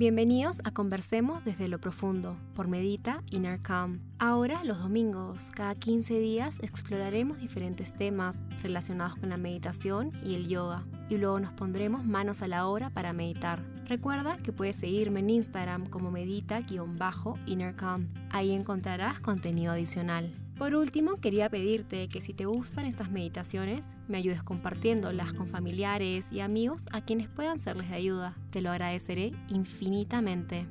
Bienvenidos a Conversemos desde lo profundo por Medita Inner Calm. Ahora los domingos, cada 15 días, exploraremos diferentes temas relacionados con la meditación y el yoga y luego nos pondremos manos a la obra para meditar. Recuerda que puedes seguirme en Instagram como medita-inner calm. Ahí encontrarás contenido adicional. Por último, quería pedirte que si te gustan estas meditaciones, me ayudes compartiéndolas con familiares y amigos a quienes puedan serles de ayuda. Te lo agradeceré infinitamente.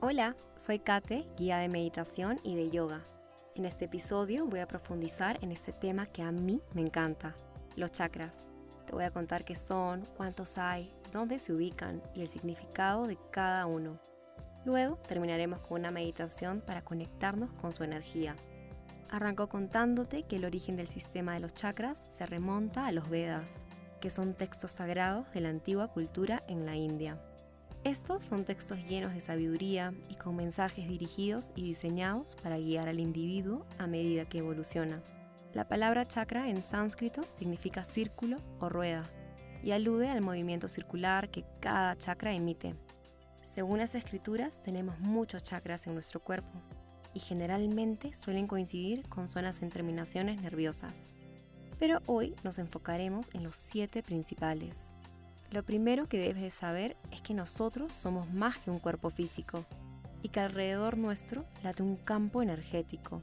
Hola, soy Kate, guía de meditación y de yoga. En este episodio voy a profundizar en este tema que a mí me encanta, los chakras. Te voy a contar qué son, cuántos hay, dónde se ubican y el significado de cada uno. Luego terminaremos con una meditación para conectarnos con su energía. Arranco contándote que el origen del sistema de los chakras se remonta a los Vedas, que son textos sagrados de la antigua cultura en la India. Estos son textos llenos de sabiduría y con mensajes dirigidos y diseñados para guiar al individuo a medida que evoluciona. La palabra chakra en sánscrito significa círculo o rueda y alude al movimiento circular que cada chakra emite. Según las escrituras, tenemos muchos chakras en nuestro cuerpo y generalmente suelen coincidir con zonas en terminaciones nerviosas. Pero hoy nos enfocaremos en los siete principales. Lo primero que debes de saber es que nosotros somos más que un cuerpo físico y que alrededor nuestro late un campo energético.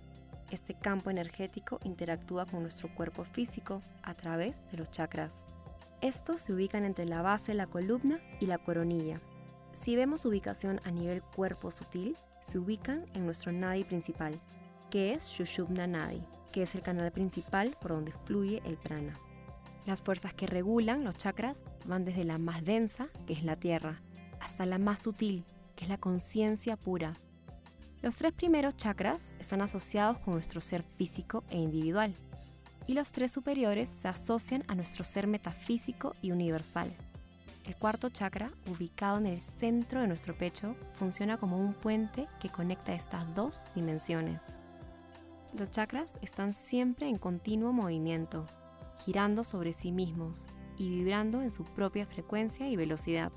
Este campo energético interactúa con nuestro cuerpo físico a través de los chakras. Estos se ubican entre la base la columna y la coronilla. Si vemos ubicación a nivel cuerpo sutil, se ubican en nuestro nadi principal, que es Shushubna Nadi, que es el canal principal por donde fluye el prana. Las fuerzas que regulan los chakras van desde la más densa, que es la tierra, hasta la más sutil, que es la conciencia pura. Los tres primeros chakras están asociados con nuestro ser físico e individual, y los tres superiores se asocian a nuestro ser metafísico y universal. El cuarto chakra, ubicado en el centro de nuestro pecho, funciona como un puente que conecta estas dos dimensiones. Los chakras están siempre en continuo movimiento, girando sobre sí mismos y vibrando en su propia frecuencia y velocidad.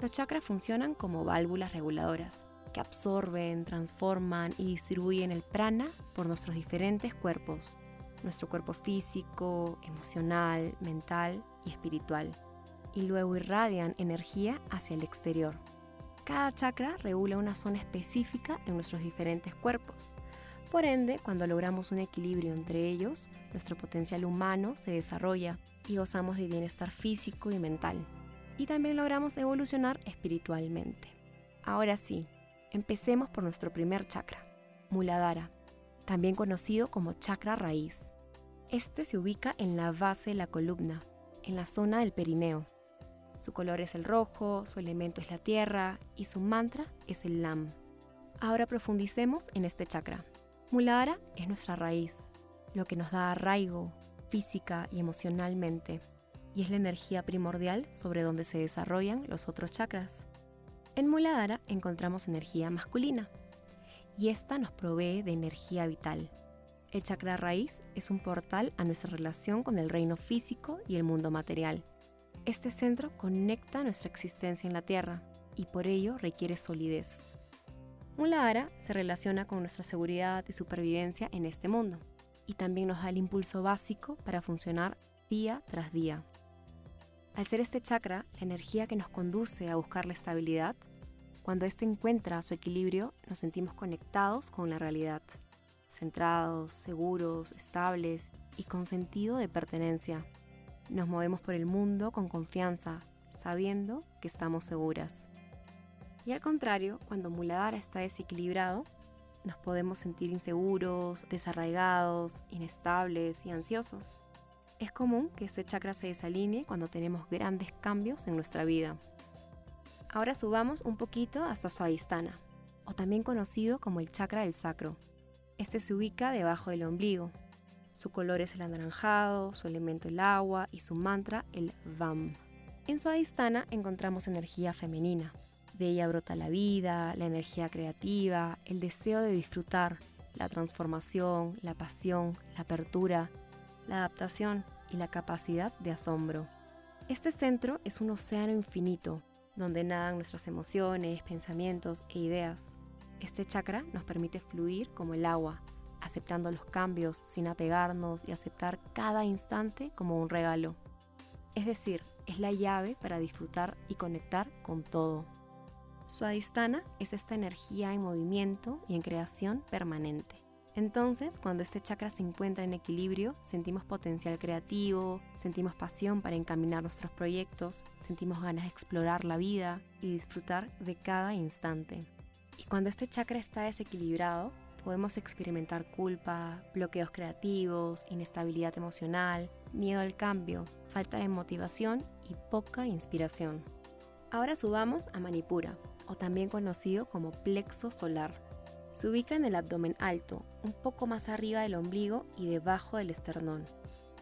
Los chakras funcionan como válvulas reguladoras, que absorben, transforman y distribuyen el prana por nuestros diferentes cuerpos, nuestro cuerpo físico, emocional, mental y espiritual, y luego irradian energía hacia el exterior. Cada chakra regula una zona específica en nuestros diferentes cuerpos. Por ende, cuando logramos un equilibrio entre ellos, nuestro potencial humano se desarrolla y gozamos de bienestar físico y mental. Y también logramos evolucionar espiritualmente. Ahora sí, empecemos por nuestro primer chakra, Muladhara, también conocido como chakra raíz. Este se ubica en la base de la columna, en la zona del perineo. Su color es el rojo, su elemento es la tierra y su mantra es el lam. Ahora profundicemos en este chakra. Muladhara es nuestra raíz, lo que nos da arraigo física y emocionalmente, y es la energía primordial sobre donde se desarrollan los otros chakras. En Muladhara encontramos energía masculina, y esta nos provee de energía vital, el chakra raíz es un portal a nuestra relación con el reino físico y el mundo material. Este centro conecta nuestra existencia en la Tierra y por ello requiere solidez. Muladhara se relaciona con nuestra seguridad y supervivencia en este mundo y también nos da el impulso básico para funcionar día tras día. Al ser este chakra la energía que nos conduce a buscar la estabilidad, cuando éste encuentra su equilibrio nos sentimos conectados con la realidad centrados, seguros, estables y con sentido de pertenencia. Nos movemos por el mundo con confianza, sabiendo que estamos seguras. Y al contrario, cuando Muladhara está desequilibrado, nos podemos sentir inseguros, desarraigados, inestables y ansiosos. Es común que este chakra se desalinee cuando tenemos grandes cambios en nuestra vida. Ahora subamos un poquito hasta Swadhisthana, o también conocido como el chakra del sacro, este se ubica debajo del ombligo. Su color es el anaranjado, su elemento el agua y su mantra el VAM. En su adistana encontramos energía femenina. De ella brota la vida, la energía creativa, el deseo de disfrutar, la transformación, la pasión, la apertura, la adaptación y la capacidad de asombro. Este centro es un océano infinito, donde nadan nuestras emociones, pensamientos e ideas. Este chakra nos permite fluir como el agua, aceptando los cambios sin apegarnos y aceptar cada instante como un regalo. Es decir, es la llave para disfrutar y conectar con todo. Suadistana es esta energía en movimiento y en creación permanente. Entonces, cuando este chakra se encuentra en equilibrio, sentimos potencial creativo, sentimos pasión para encaminar nuestros proyectos, sentimos ganas de explorar la vida y disfrutar de cada instante. Cuando este chakra está desequilibrado, podemos experimentar culpa, bloqueos creativos, inestabilidad emocional, miedo al cambio, falta de motivación y poca inspiración. Ahora subamos a Manipura, o también conocido como plexo solar se ubica en el abdomen alto, un poco más arriba del ombligo y debajo del esternón.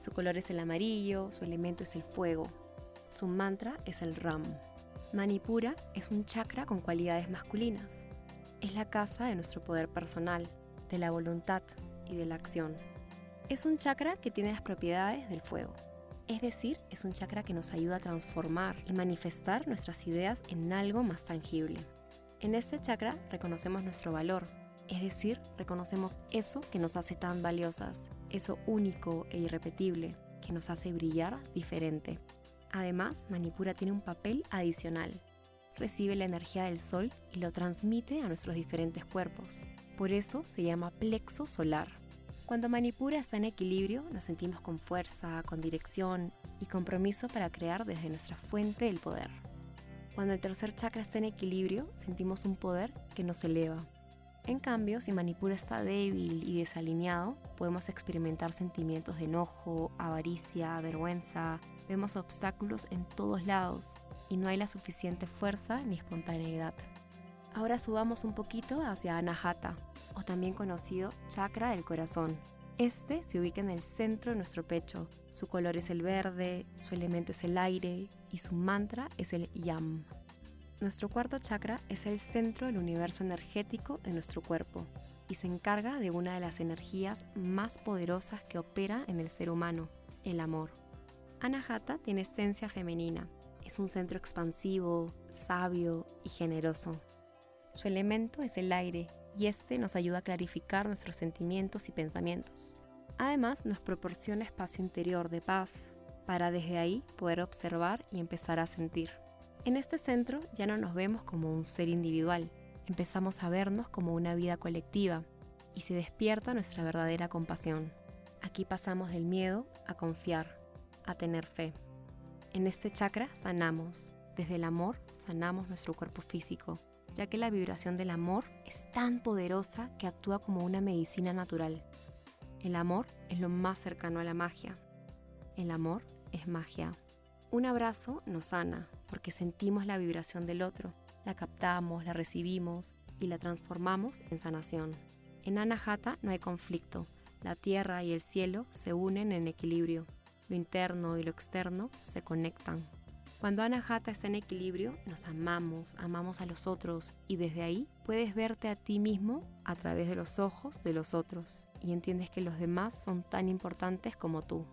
Su color es el amarillo, su elemento es el fuego. Su mantra es el Ram. Manipura es un chakra con cualidades masculinas. Es la casa de nuestro poder personal, de la voluntad y de la acción. Es un chakra que tiene las propiedades del fuego. Es decir, es un chakra que nos ayuda a transformar y manifestar nuestras ideas en algo más tangible. En este chakra reconocemos nuestro valor, es decir, reconocemos eso que nos hace tan valiosas, eso único e irrepetible, que nos hace brillar diferente. Además, Manipura tiene un papel adicional. Recibe la energía del sol y lo transmite a nuestros diferentes cuerpos. Por eso se llama plexo solar. Cuando Manipura está en equilibrio, nos sentimos con fuerza, con dirección y compromiso para crear desde nuestra fuente del poder. Cuando el tercer chakra está en equilibrio, sentimos un poder que nos eleva. En cambio, si Manipura está débil y desalineado, podemos experimentar sentimientos de enojo, avaricia, vergüenza, vemos obstáculos en todos lados y no hay la suficiente fuerza ni espontaneidad. Ahora subamos un poquito hacia Anahata, o también conocido chakra del corazón. Este se ubica en el centro de nuestro pecho. Su color es el verde, su elemento es el aire y su mantra es el yam. Nuestro cuarto chakra es el centro del universo energético de nuestro cuerpo y se encarga de una de las energías más poderosas que opera en el ser humano, el amor. Anahata tiene esencia femenina, es un centro expansivo, sabio y generoso. Su elemento es el aire y este nos ayuda a clarificar nuestros sentimientos y pensamientos. Además, nos proporciona espacio interior de paz para desde ahí poder observar y empezar a sentir. En este centro ya no nos vemos como un ser individual, empezamos a vernos como una vida colectiva y se despierta nuestra verdadera compasión. Aquí pasamos del miedo a confiar, a tener fe. En este chakra sanamos, desde el amor sanamos nuestro cuerpo físico, ya que la vibración del amor es tan poderosa que actúa como una medicina natural. El amor es lo más cercano a la magia. El amor es magia. Un abrazo nos sana porque sentimos la vibración del otro, la captamos, la recibimos y la transformamos en sanación. En Anahata no hay conflicto, la tierra y el cielo se unen en equilibrio, lo interno y lo externo se conectan. Cuando Anahata está en equilibrio, nos amamos, amamos a los otros y desde ahí puedes verte a ti mismo a través de los ojos de los otros y entiendes que los demás son tan importantes como tú.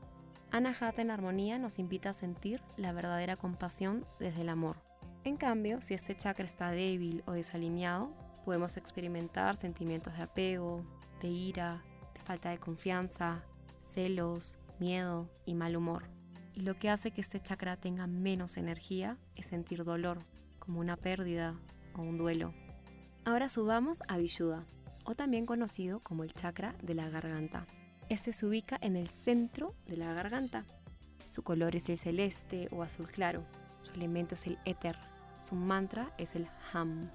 Anahata en armonía nos invita a sentir la verdadera compasión desde el amor. En cambio, si este chakra está débil o desalineado, podemos experimentar sentimientos de apego, de ira, de falta de confianza, celos, miedo y mal humor. Y lo que hace que este chakra tenga menos energía es sentir dolor, como una pérdida o un duelo. Ahora subamos a Vishuddha, o también conocido como el chakra de la garganta. Este se ubica en el centro de la garganta. Su color es el celeste o azul claro. Su elemento es el éter. Su mantra es el Ham.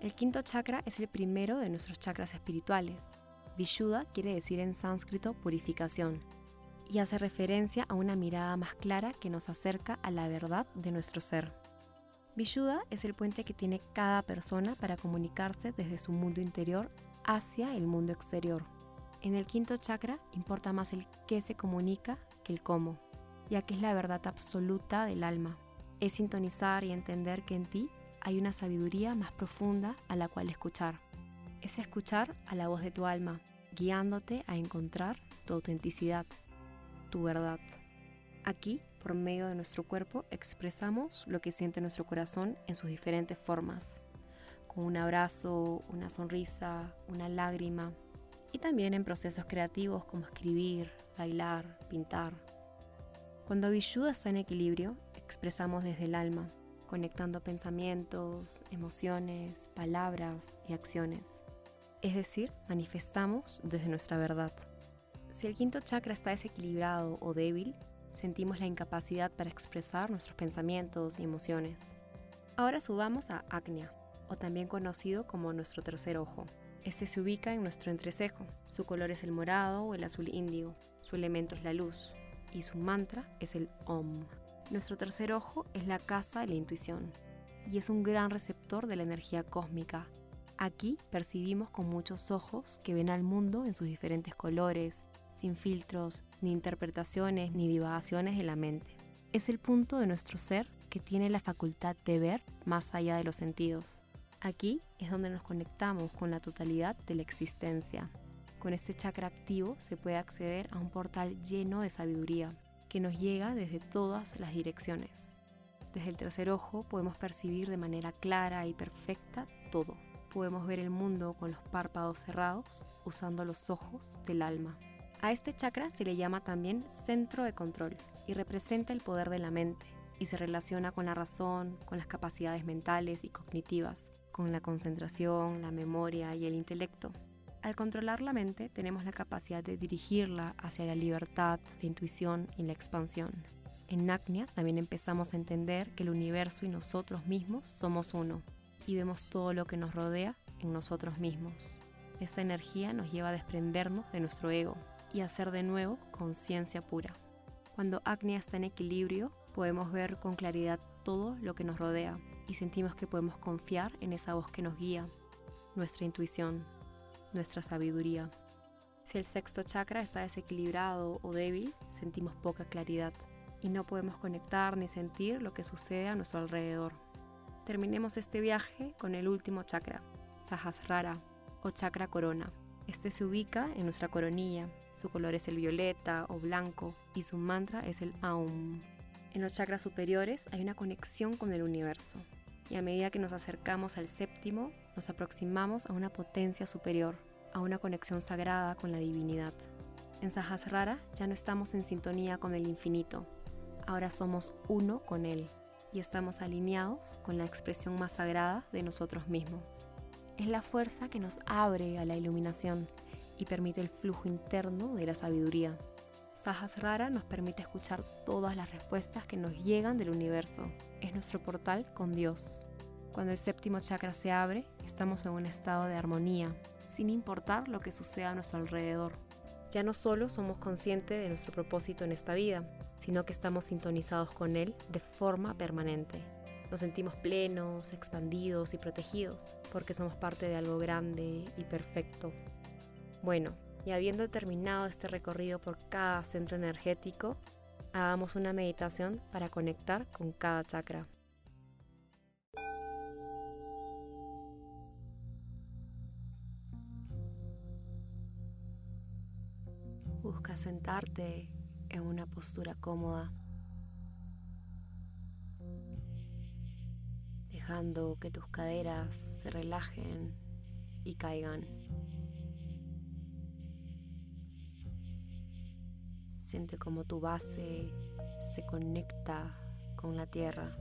El quinto chakra es el primero de nuestros chakras espirituales. Vishuddha quiere decir en sánscrito purificación y hace referencia a una mirada más clara que nos acerca a la verdad de nuestro ser. Vishuddha es el puente que tiene cada persona para comunicarse desde su mundo interior hacia el mundo exterior. En el quinto chakra importa más el qué se comunica que el cómo, ya que es la verdad absoluta del alma. Es sintonizar y entender que en ti hay una sabiduría más profunda a la cual escuchar. es escuchar a la voz de tu alma, guiándote a encontrar tu autenticidad, tu verdad. Aquí, por medio de nuestro cuerpo, expresamos lo que siente nuestro corazón en sus diferentes formas, con un abrazo, una sonrisa, una lágrima, y también en procesos creativos como escribir, bailar, pintar. Cuando Vishuddha está en equilibrio, expresamos desde el alma, conectando pensamientos, emociones, palabras y acciones. Es decir, manifestamos desde nuestra verdad. Si el quinto chakra está desequilibrado o débil, sentimos la incapacidad para expresar nuestros pensamientos y emociones. Ahora subamos a Agnya, o también conocido como nuestro tercer ojo. Este se ubica en nuestro entrecejo. Su color es el morado o el azul índigo. Su elemento es la luz. Y su mantra es el Om. Nuestro tercer ojo es la casa de la intuición. Y es un gran receptor de la energía cósmica. Aquí percibimos con muchos ojos que ven al mundo en sus diferentes colores, sin filtros, ni interpretaciones, ni divagaciones de la mente. Es el punto de nuestro ser que tiene la facultad de ver más allá de los sentidos. Aquí es donde nos conectamos con la totalidad de la existencia. Con este chakra activo se puede acceder a un portal lleno de sabiduría que nos llega desde todas las direcciones. Desde el tercer ojo podemos percibir de manera clara y perfecta todo. Podemos ver el mundo con los párpados cerrados usando los ojos del alma. A este chakra se le llama también centro de control y representa el poder de la mente y se relaciona con la razón, con las capacidades mentales y cognitivas, con la concentración, la memoria y el intelecto. Al controlar la mente tenemos la capacidad de dirigirla hacia la libertad, la intuición y la expansión. En Nacnia también empezamos a entender que el universo y nosotros mismos somos uno y vemos todo lo que nos rodea en nosotros mismos. Esa energía nos lleva a desprendernos de nuestro ego y a hacer de nuevo conciencia pura. Cuando Agnia está en equilibrio, podemos ver con claridad todo lo que nos rodea y sentimos que podemos confiar en esa voz que nos guía, nuestra intuición, nuestra sabiduría. Si el sexto chakra está desequilibrado o débil, sentimos poca claridad y no podemos conectar ni sentir lo que sucede a nuestro alrededor. Terminemos este viaje con el último chakra, Sahasrara o chakra corona. Este se ubica en nuestra coronilla, su color es el violeta o blanco y su mantra es el Aum. En los chakras superiores hay una conexión con el universo, y a medida que nos acercamos al séptimo, nos aproximamos a una potencia superior, a una conexión sagrada con la divinidad. En Sahasrara ya no estamos en sintonía con el infinito, ahora somos uno con él y estamos alineados con la expresión más sagrada de nosotros mismos. Es la fuerza que nos abre a la iluminación y permite el flujo interno de la sabiduría. Sahasrara nos permite escuchar todas las respuestas que nos llegan del universo. Es nuestro portal con Dios. Cuando el séptimo chakra se abre, estamos en un estado de armonía, sin importar lo que suceda a nuestro alrededor. Ya no solo somos conscientes de nuestro propósito en esta vida, sino que estamos sintonizados con él de forma permanente. Nos sentimos plenos, expandidos y protegidos, porque somos parte de algo grande y perfecto. Bueno, y habiendo terminado este recorrido por cada centro energético, hagamos una meditación para conectar con cada chakra. Busca sentarte en una postura cómoda, dejando que tus caderas se relajen y caigan. Siente como tu base se conecta con la tierra.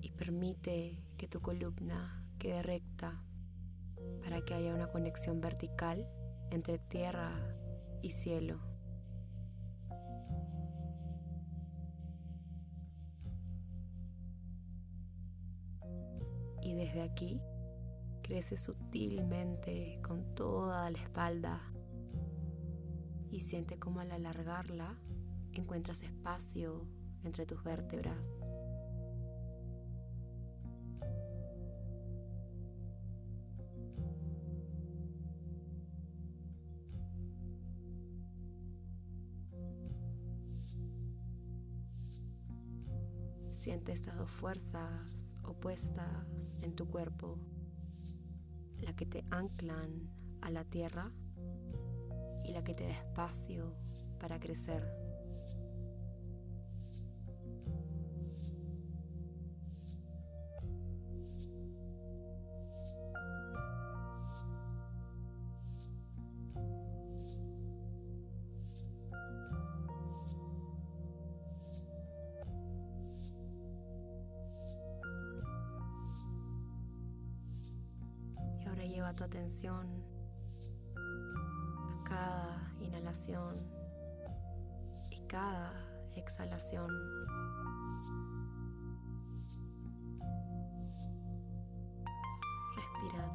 Y permite que tu columna quede recta para que haya una conexión vertical entre tierra y cielo. Y desde aquí crece sutilmente con toda la espalda y siente como al alargarla encuentras espacio entre tus vértebras. Siente estas dos fuerzas opuestas en tu cuerpo, la que te anclan a la tierra y la que te da espacio para crecer.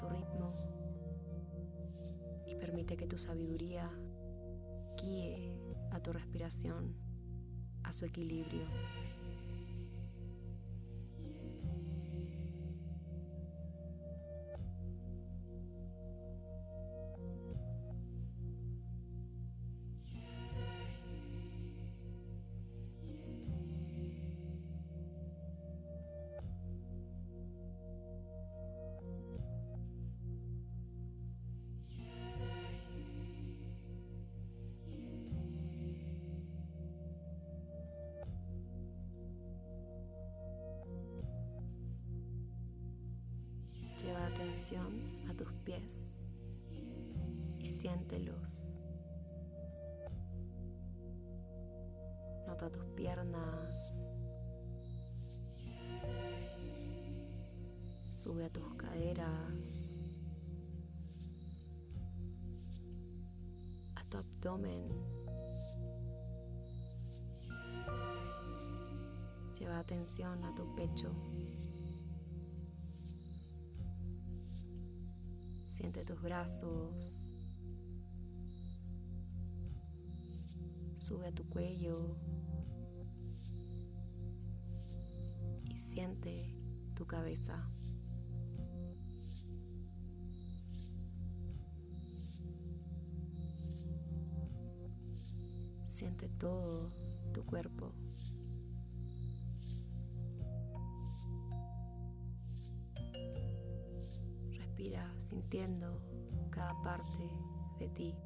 Ritmo y permite que tu sabiduría guíe a tu respiración a su equilibrio. A tus pies y siéntelos. Nota tus piernas. Sube a tus caderas. A tu abdomen. Lleva atención a tu pecho. Siente tus brazos. Sube a tu cuello. Y siente tu cabeza. Siente todo tu cuerpo. Respira sintiendo cada parte de ti.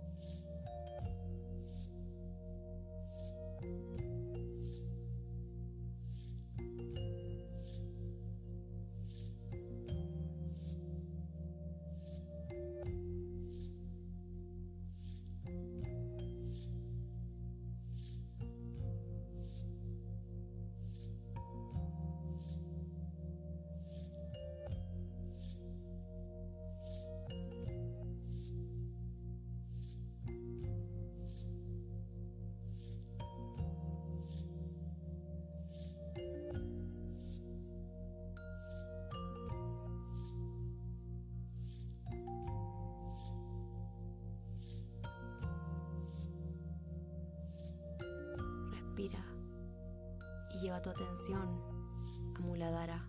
Lleva tu atención a.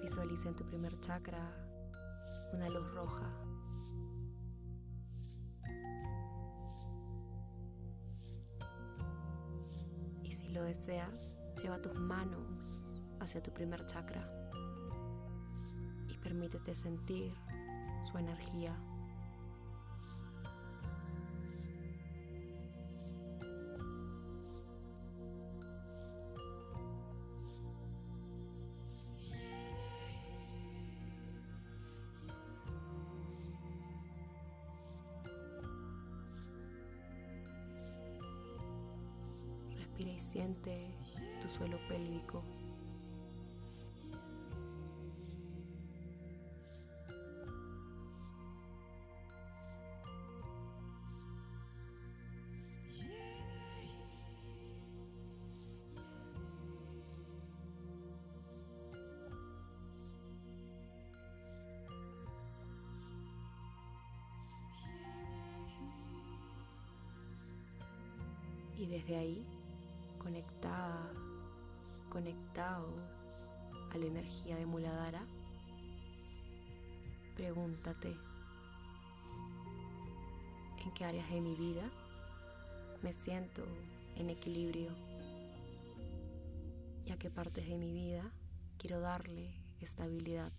Visualiza en tu primer chakra una luz roja. Y si lo deseas, lleva tus manos hacia tu primer chakra y permítete sentir su energía. Tu suelo pélvico. Y desde ahí, conectada, conectado a la energía de Muladhara, pregúntate, en qué áreas de mi vida me siento en equilibrio y a qué partes de mi vida quiero darle estabilidad.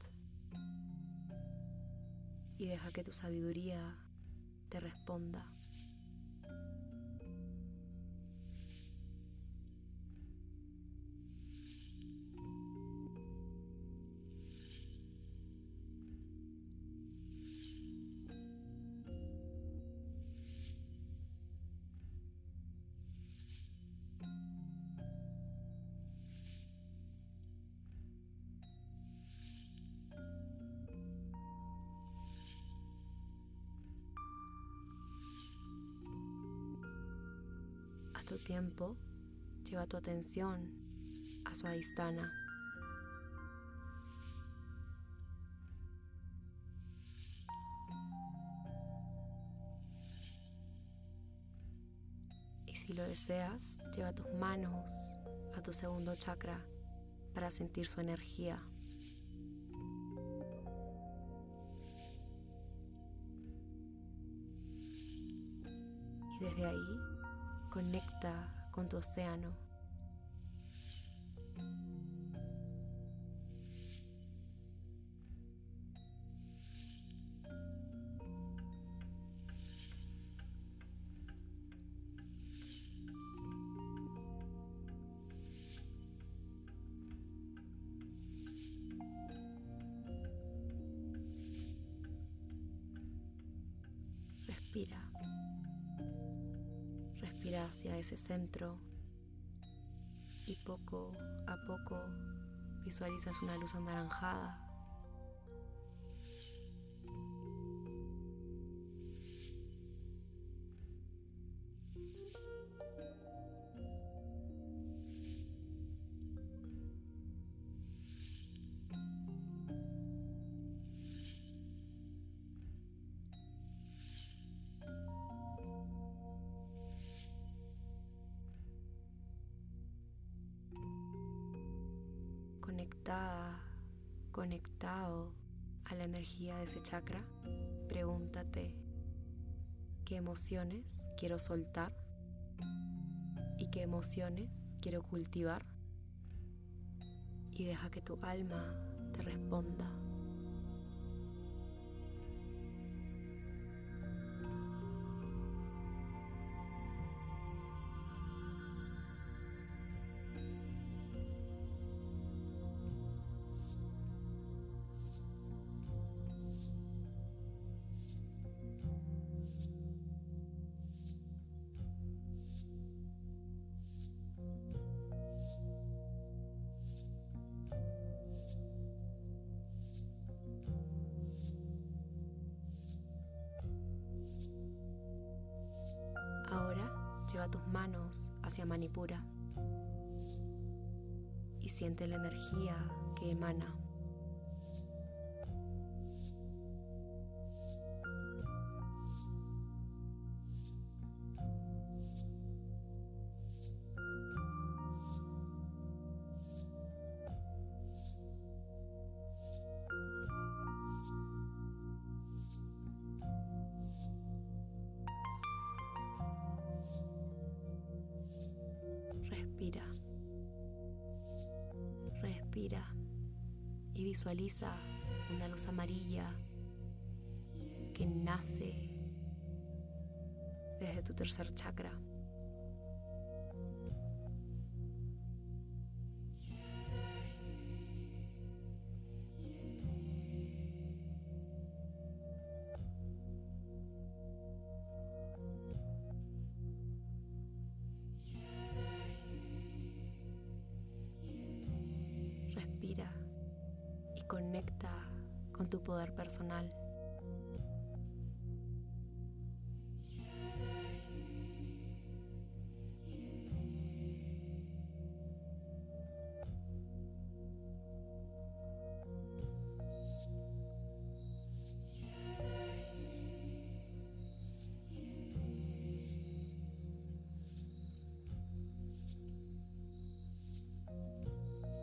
Y deja que tu sabiduría te responda. Tu tiempo, lleva tu atención a su adistana. Y si lo deseas, lleva tus manos a tu segundo chakra para sentir su energía. Océano. Respira hacia ese centro y poco a poco visualizas una luz anaranjada de ese chakra, pregúntate qué emociones quiero soltar y qué emociones quiero cultivar y deja que tu alma te responda. Lleva tus manos hacia Manipura y siente la energía que emana. Visualiza una luz amarilla que nace desde tu tercer chakra. Tu poder personal.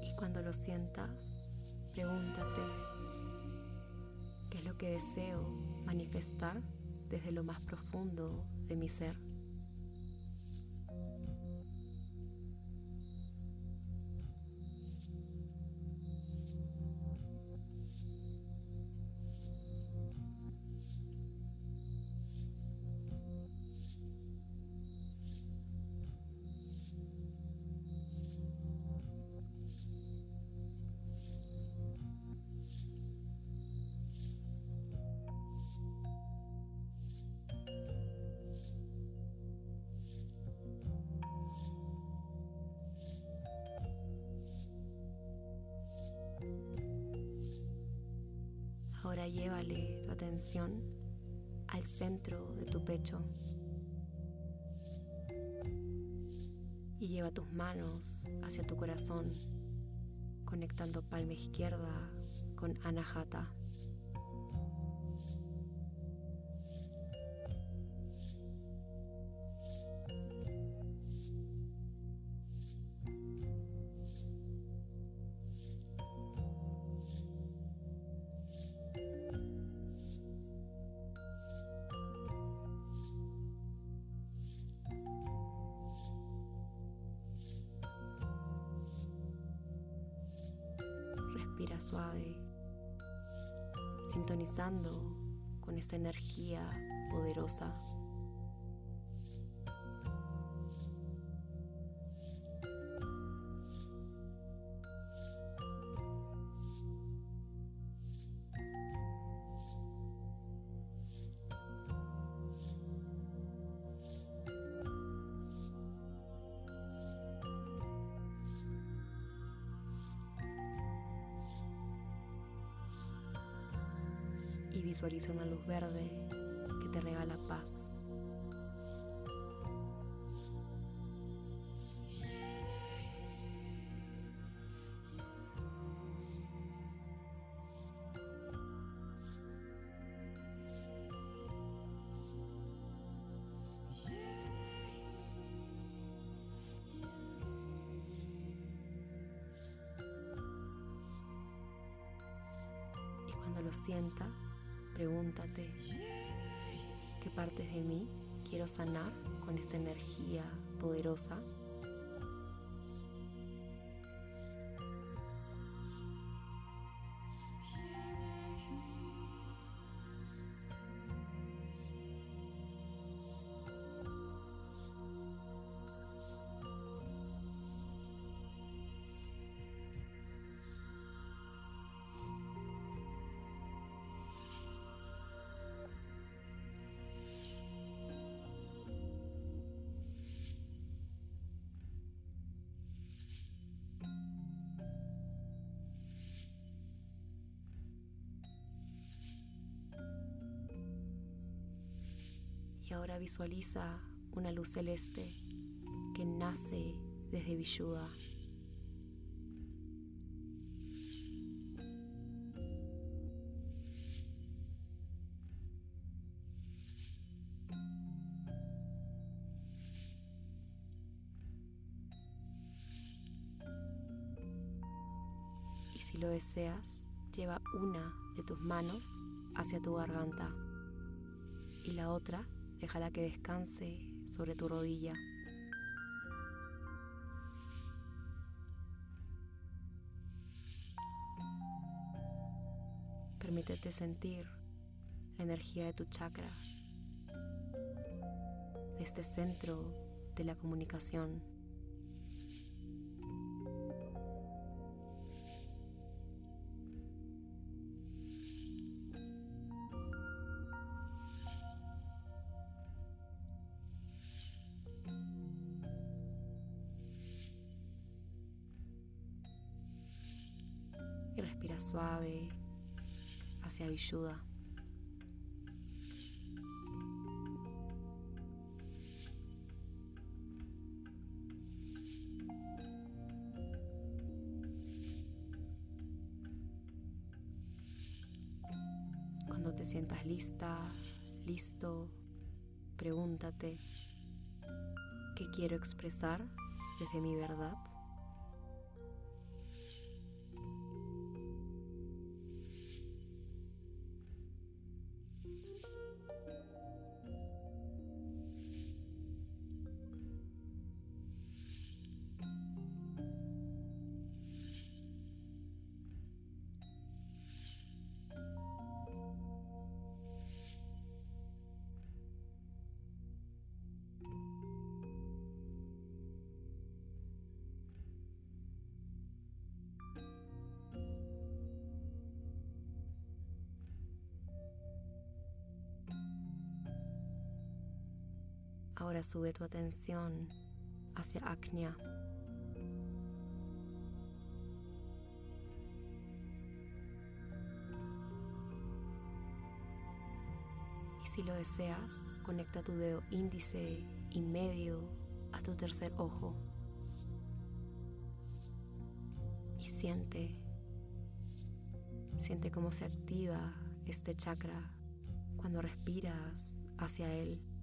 Y cuando lo sientas, Pregúntate, ¿qué es lo que deseo manifestar desde lo más profundo de mi ser. Tus manos hacia tu corazón, conectando palma izquierda con Anahata. Esta energía poderosa. Visualiza una luz verde que te regala paz. Y cuando lo sientas, Pregúntate qué partes de mí quiero sanar con esta energía poderosa. Visualiza una luz celeste que nace desde Vishuddha. Y si lo deseas, lleva una de tus manos hacia tu garganta y la otra déjala que descanse sobre tu rodilla. Permítete sentir la energía de tu chakra, de este centro de la comunicación. Hacia Vishuddha. Cuando te sientas lista, listo, pregúntate, ¿qué quiero expresar desde mi verdad? Ahora sube tu atención hacia Acnia. Y si lo deseas, conecta tu dedo índice y medio a tu tercer ojo. Y siente, siente cómo se activa este chakra cuando respiras hacia él.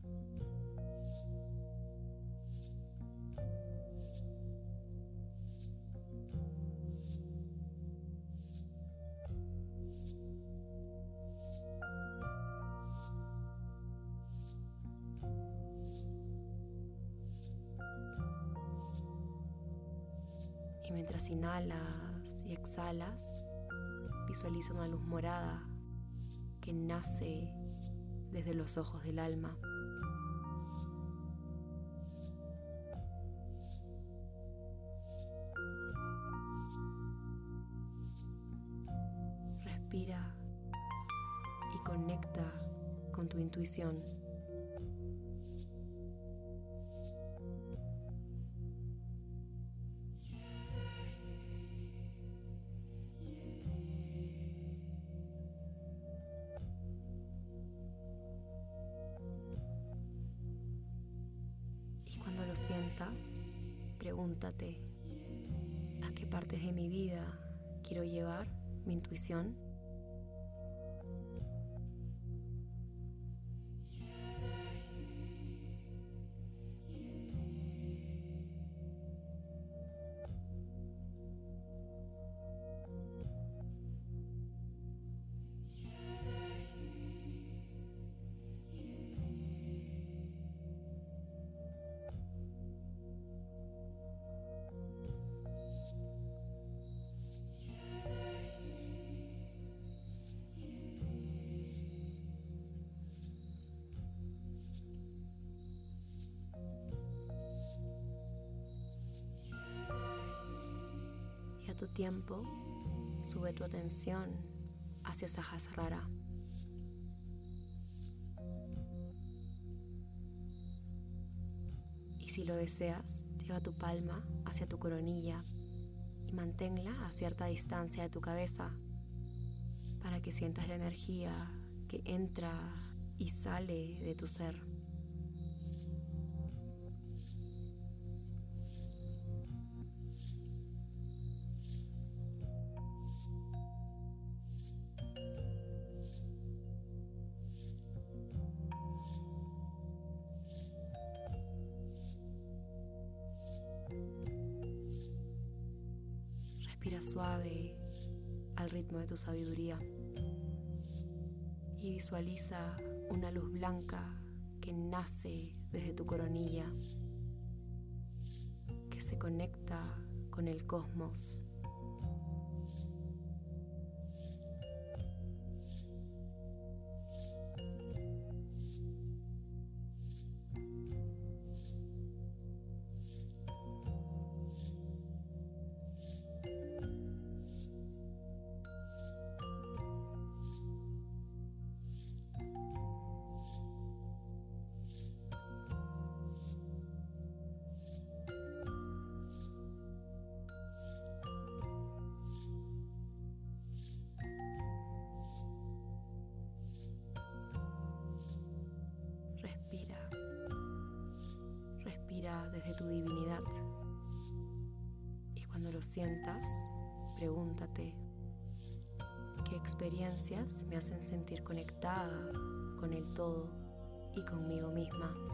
Y exhalas, visualiza una luz morada que nace desde los ojos del alma. Respira y conecta con tu intuición. Mi tu tiempo, sube tu atención hacia Sahasrara. Y si lo deseas, lleva tu palma hacia tu coronilla y manténla a cierta distancia de tu cabeza para que sientas la energía que entra y sale de tu ser. Tu sabiduría y visualiza una luz blanca que nace desde tu coronilla, que se conecta con el cosmos desde tu divinidad. Y cuando lo sientas, pregúntate, ¿qué experiencias me hacen sentir conectada con el todo y conmigo misma?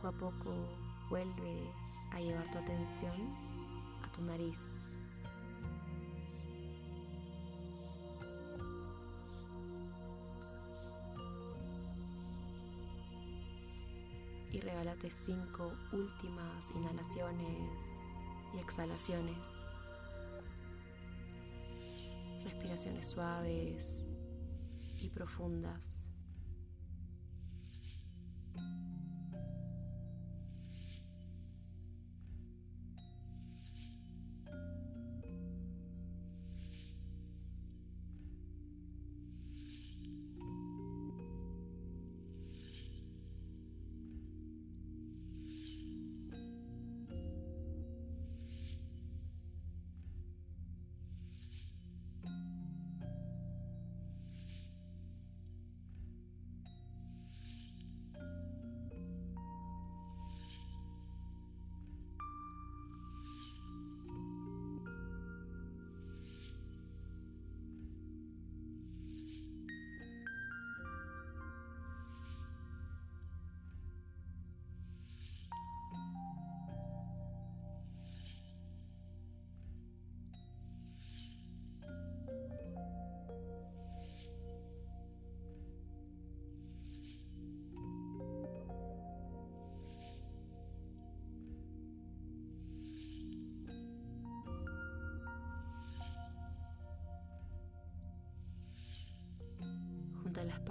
Poco a poco vuelve a llevar tu atención a tu nariz. Y regálate cinco últimas inhalaciones y exhalaciones. Respiraciones suaves y profundas.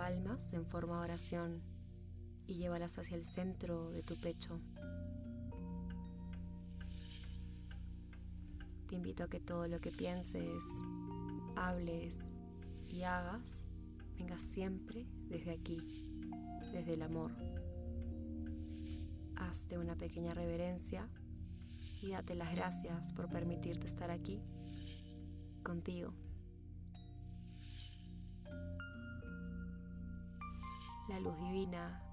Palmas en forma de oración y llévalas hacia el centro de tu pecho. Te invito a que todo lo que pienses, hables y hagas venga siempre desde aquí, desde el amor. Hazte una pequeña reverencia y date las gracias por permitirte estar aquí contigo. La luz divina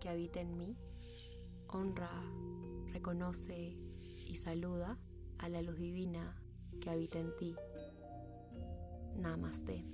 que habita en mí honra, reconoce y saluda a la luz divina que habita en ti. Namaste.